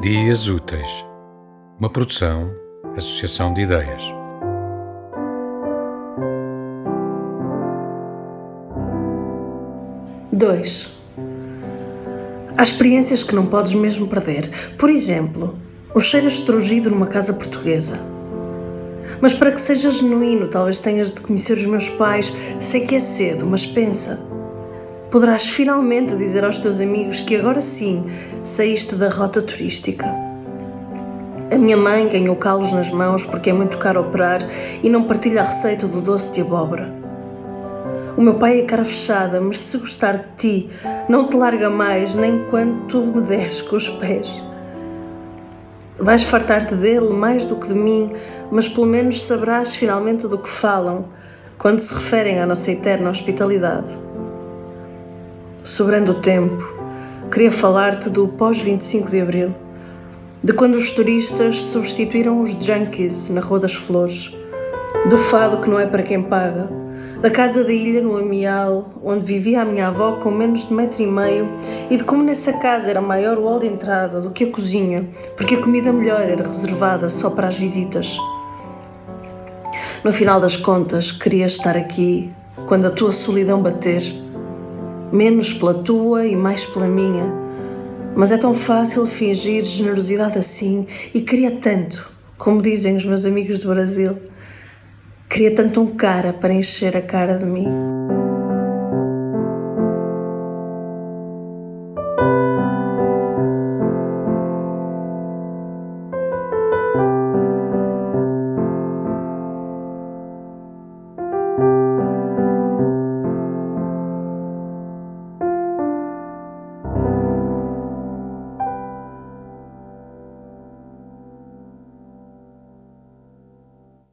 Dias Úteis, uma produção, associação de ideias. Dois. Há experiências que não podes mesmo perder. Por exemplo, o cheiro estrugido numa casa portuguesa. Mas para que seja genuíno, talvez tenhas de conhecer os meus pais. Sei que é cedo, mas pensa. Poderás finalmente dizer aos teus amigos que agora sim saíste da rota turística. A minha mãe ganhou calos nas mãos porque é muito caro operar e não partilha a receita do doce de abóbora. O meu pai é cara fechada, mas se gostar de ti, não te larga mais nem quando tu me deres com os pés. Vais fartar-te dele mais do que de mim, mas pelo menos saberás finalmente do que falam quando se referem à nossa eterna hospitalidade. Sobrando o tempo, queria falar-te do pós-25 de Abril, de quando os turistas substituíram os junkies na Rua das Flores, do fado que não é para quem paga, da casa da ilha no Amial, onde vivia a minha avó com menos de metro e meio, e de como nessa casa era maior o hall de entrada do que a cozinha, porque a comida melhor era reservada só para as visitas. No final das contas, queria estar aqui quando a tua solidão bater menos pela tua e mais pela minha. Mas é tão fácil fingir generosidade assim e queria tanto, como dizem os meus amigos do Brasil, queria tanto um cara para encher a cara de mim.